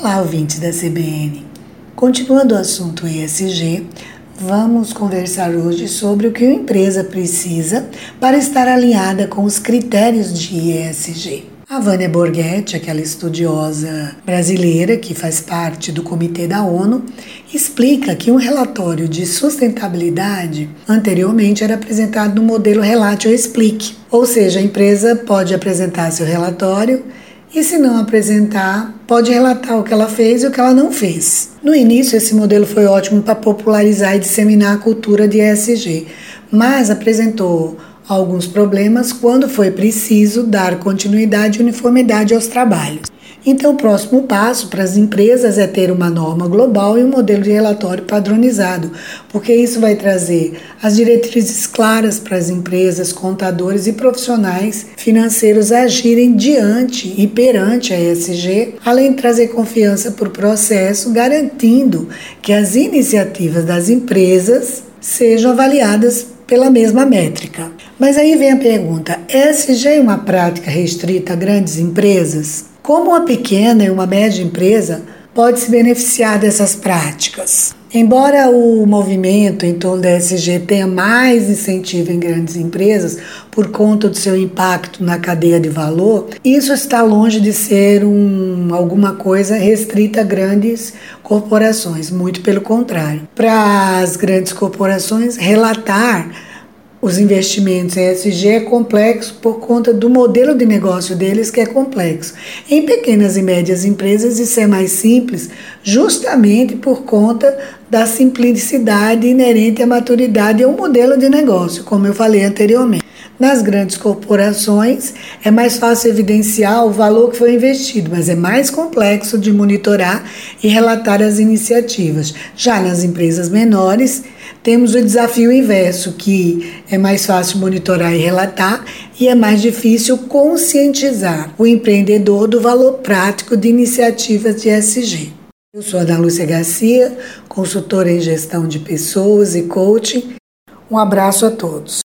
Olá, ouvintes da CBN. Continuando o assunto ESG, vamos conversar hoje sobre o que uma empresa precisa para estar alinhada com os critérios de ESG. A Vânia Borghetti, aquela estudiosa brasileira que faz parte do comitê da ONU, explica que um relatório de sustentabilidade anteriormente era apresentado no modelo Relate ou Explique, ou seja, a empresa pode apresentar seu relatório e se não apresentar, pode relatar o que ela fez e o que ela não fez. No início, esse modelo foi ótimo para popularizar e disseminar a cultura de ESG, mas apresentou alguns problemas quando foi preciso dar continuidade e uniformidade aos trabalhos. Então, o próximo passo para as empresas é ter uma norma global e um modelo de relatório padronizado, porque isso vai trazer as diretrizes claras para as empresas, contadores e profissionais financeiros agirem diante e perante a ESG, além de trazer confiança para o processo, garantindo que as iniciativas das empresas sejam avaliadas pela mesma métrica. Mas aí vem a pergunta: ESG é uma prática restrita a grandes empresas? Como uma pequena e uma média empresa pode se beneficiar dessas práticas? Embora o movimento em torno da ESG tenha mais incentivo em grandes empresas por conta do seu impacto na cadeia de valor, isso está longe de ser um, alguma coisa restrita a grandes corporações, muito pelo contrário. Para as grandes corporações, relatar os investimentos em ESG é complexo por conta do modelo de negócio deles que é complexo. Em pequenas e médias empresas isso é mais simples, justamente por conta da simplicidade inerente à maturidade e ao modelo de negócio, como eu falei anteriormente. Nas grandes corporações é mais fácil evidenciar o valor que foi investido, mas é mais complexo de monitorar e relatar as iniciativas. Já nas empresas menores, temos o desafio inverso, que é mais fácil monitorar e relatar e é mais difícil conscientizar o empreendedor do valor prático de iniciativas de SG. Eu sou Ana Lúcia Garcia, consultora em gestão de pessoas e coaching. Um abraço a todos.